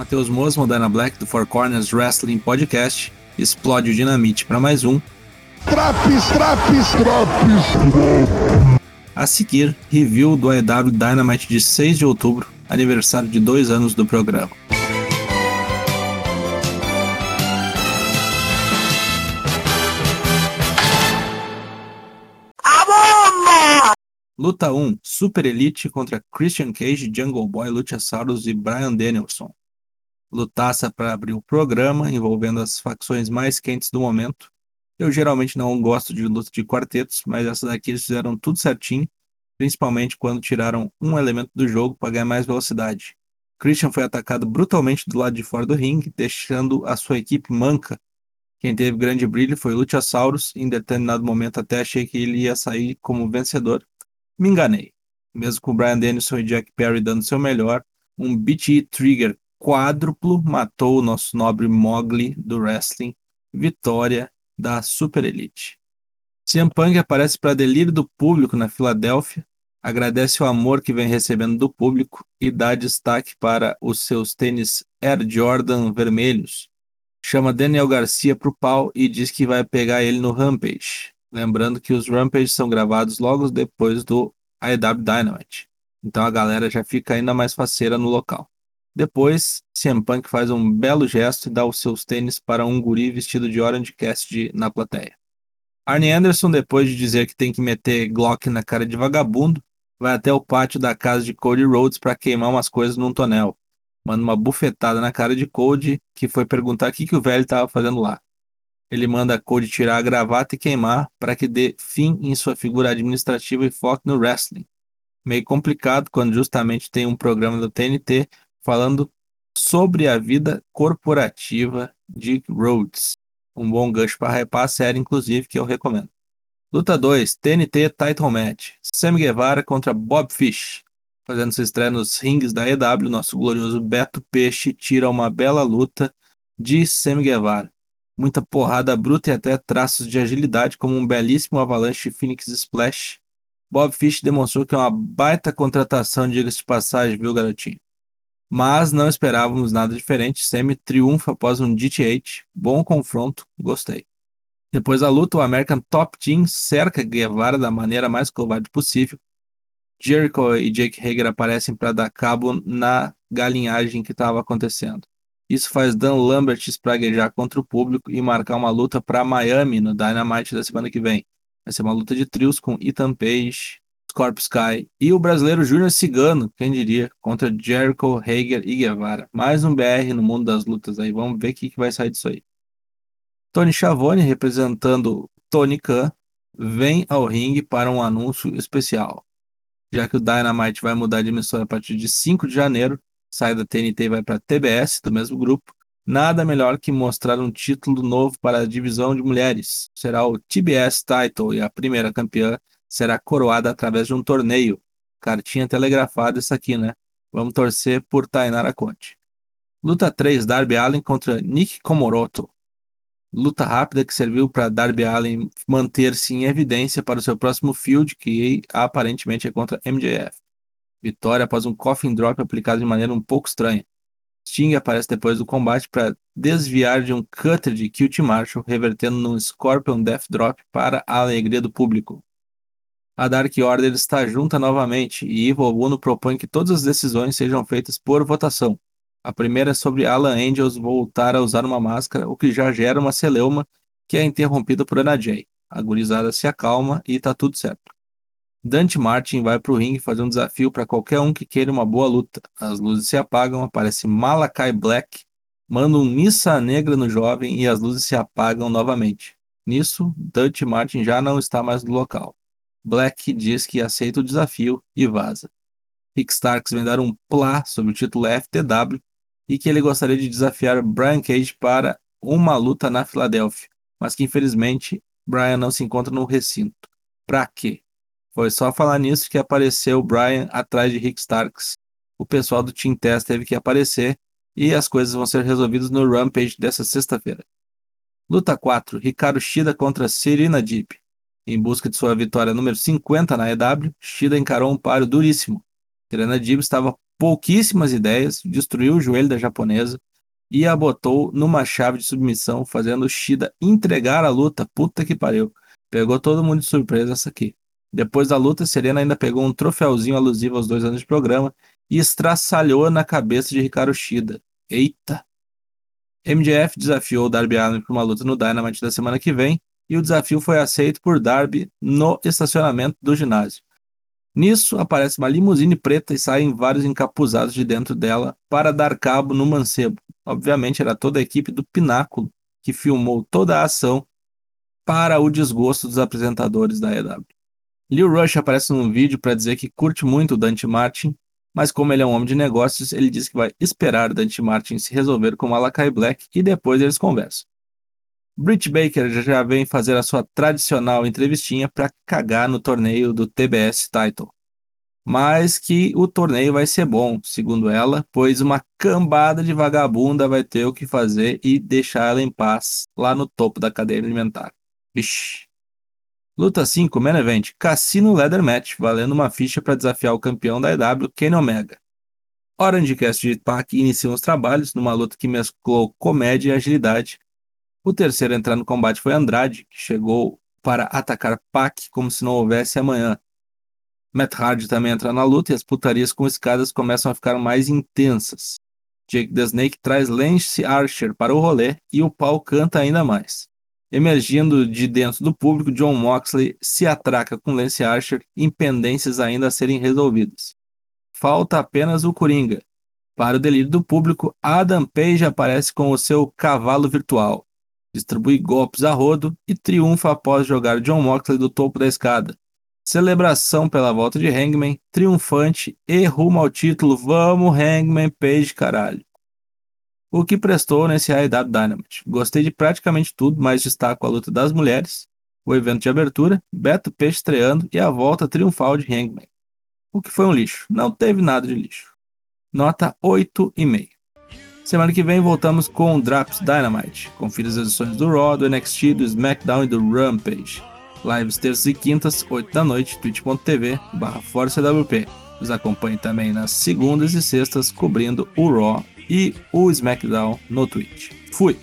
Matheus Mosmo, Dana Black do Four Corners Wrestling Podcast. Explode o dinamite para mais um. Traps, traps, traps. A seguir, review do AEW Dynamite de 6 de outubro, aniversário de dois anos do programa. Luta 1: Super Elite contra Christian Cage, Jungle Boy, Luchasaurus e Brian Danielson. Lutaça para abrir o programa, envolvendo as facções mais quentes do momento. Eu geralmente não gosto de luta de quartetos, mas essa daqui eles fizeram tudo certinho, principalmente quando tiraram um elemento do jogo para ganhar mais velocidade. Christian foi atacado brutalmente do lado de fora do ringue, deixando a sua equipe manca. Quem teve grande brilho foi Luchasaurus, em determinado momento até achei que ele ia sair como vencedor, me enganei. Mesmo com Brian Dennison e Jack Perry dando seu melhor, um BT Trigger quádruplo matou o nosso nobre Mowgli do wrestling. Vitória da Super Elite. CM Punk aparece para delírio do público na Filadélfia, agradece o amor que vem recebendo do público e dá destaque para os seus tênis Air Jordan vermelhos. Chama Daniel Garcia pro pau e diz que vai pegar ele no Rampage. Lembrando que os Rampage são gravados logo depois do AEW Dynamite. Então a galera já fica ainda mais faceira no local. Depois, CM Punk faz um belo gesto e dá os seus tênis para um guri vestido de Orange Cassidy na plateia. Arnie Anderson, depois de dizer que tem que meter Glock na cara de vagabundo, vai até o pátio da casa de Cody Rhodes para queimar umas coisas num tonel. Manda uma bufetada na cara de Cody, que foi perguntar o que, que o velho estava fazendo lá ele manda Cody tirar a gravata e queimar para que dê fim em sua figura administrativa e foque no wrestling. Meio complicado quando justamente tem um programa do TNT falando sobre a vida corporativa de Rhodes. Um bom gancho para hypar a série, inclusive, que eu recomendo. Luta 2, TNT Title Match. Sammy Guevara contra Bob Fish. Fazendo sua estreia nos rings da EW, nosso glorioso Beto Peixe tira uma bela luta de Sammy Guevara muita porrada bruta e até traços de agilidade, como um belíssimo Avalanche Phoenix Splash. Bob Fish demonstrou que é uma baita contratação, diga-se de passagem, viu, garotinho? Mas não esperávamos nada diferente. Semi triunfa após um DTH. Bom confronto, gostei. Depois da luta, o American Top Team cerca Guevara da maneira mais covarde possível. Jericho e Jake Hager aparecem para dar cabo na galinhagem que estava acontecendo. Isso faz Dan Lambert espraguejar contra o público e marcar uma luta para Miami no Dynamite da semana que vem. Vai ser uma luta de trios com Ethan Page, Scorpio Sky e o brasileiro Júnior Cigano, quem diria, contra Jericho, Hager e Guevara. Mais um BR no mundo das lutas aí, vamos ver o que, que vai sair disso aí. Tony Schiavone, representando Tony Khan, vem ao ringue para um anúncio especial. Já que o Dynamite vai mudar de emissora a partir de 5 de janeiro, sai da TNT e vai para a TBS, do mesmo grupo, nada melhor que mostrar um título novo para a divisão de mulheres. Será o TBS Title e a primeira campeã será coroada através de um torneio. Cartinha telegrafada isso aqui, né? Vamos torcer por Tainara Conte. Luta 3, Darby Allen contra Nick Komoroto. Luta rápida que serviu para Darby Allen manter-se em evidência para o seu próximo field, que aparentemente é contra MJF. Vitória após um coffin drop aplicado de maneira um pouco estranha. Sting aparece depois do combate para desviar de um cutter de Cute Marshall, revertendo num Scorpion Death Drop para a alegria do público. A Dark Order está junta novamente e Evil Uno propõe que todas as decisões sejam feitas por votação. A primeira é sobre Alan Angels voltar a usar uma máscara, o que já gera uma celeuma que é interrompida por Ana Jay. A gurizada se acalma e tá tudo certo. Dante Martin vai para o ringue fazer um desafio para qualquer um que queira uma boa luta. As luzes se apagam, aparece Malakai Black, manda um missa negra no jovem e as luzes se apagam novamente. Nisso, Dante Martin já não está mais no local. Black diz que aceita o desafio e vaza. Rick Starks vem dar um plá sobre o título FTW e que ele gostaria de desafiar Brian Cage para uma luta na Filadélfia, mas que infelizmente Brian não se encontra no recinto. Pra quê? Foi só falar nisso que apareceu Brian atrás de Rick Starks. O pessoal do Team Test teve que aparecer e as coisas vão ser resolvidas no Rampage dessa sexta-feira. Luta 4: Ricardo Shida contra Serena Deep. Em busca de sua vitória número 50 na EW, Shida encarou um páreo duríssimo. Serena Deep estava pouquíssimas ideias, destruiu o joelho da japonesa e a botou numa chave de submissão, fazendo Shida entregar a luta. Puta que pariu. Pegou todo mundo de surpresa essa aqui. Depois da luta, Serena ainda pegou um troféuzinho alusivo aos dois anos de programa e estraçalhou na cabeça de Ricardo Shida. Eita! MJF desafiou Darby Allin para uma luta no Dynamite da semana que vem e o desafio foi aceito por Darby no estacionamento do ginásio. Nisso, aparece uma limusine preta e saem vários encapuzados de dentro dela para dar cabo no mancebo. Obviamente, era toda a equipe do Pináculo que filmou toda a ação para o desgosto dos apresentadores da EW. Lil Rush aparece num vídeo para dizer que curte muito o Dante Martin, mas como ele é um homem de negócios, ele diz que vai esperar Dante Martin se resolver com Malakai Black e depois eles conversam. Britt Baker já vem fazer a sua tradicional entrevistinha para cagar no torneio do TBS Title. Mas que o torneio vai ser bom, segundo ela, pois uma cambada de vagabunda vai ter o que fazer e deixar ela em paz lá no topo da cadeia alimentar. Vixe. Luta 5, Main Event, Cassino Leather Match, valendo uma ficha para desafiar o campeão da EW, Kenny Omega. Orange Cast de Pac iniciam os trabalhos numa luta que mesclou comédia e agilidade, o terceiro a entrar no combate foi Andrade, que chegou para atacar Pac como se não houvesse amanhã. Matt Hardy também entra na luta e as putarias com escadas começam a ficar mais intensas. Jake the Snake traz Lance Archer para o rolê e o pau canta ainda mais. Emergindo de dentro do público, John Moxley se atraca com Lance Archer em pendências ainda a serem resolvidas. Falta apenas o Coringa. Para o delírio do público, Adam Page aparece com o seu cavalo virtual distribui golpes a rodo e triunfa após jogar John Moxley do topo da escada. Celebração pela volta de Hangman, triunfante e rumo ao título. Vamos, Hangman Page, caralho. O que prestou nesse AEW Dynamite. Gostei de praticamente tudo, mas destaco a luta das mulheres, o evento de abertura, Beto Peixe estreando e a volta triunfal de Hangman. O que foi um lixo. Não teve nada de lixo. Nota 8,5. Semana que vem voltamos com Drops Dynamite. Confira as edições do Raw, do NXT, do SmackDown e do Rampage. Lives terças e quintas, 8 da noite, twitch.tv barra ForceWP. Nos acompanhe também nas segundas e sextas, cobrindo o Raw e o SmackDown no Twitch. Fui!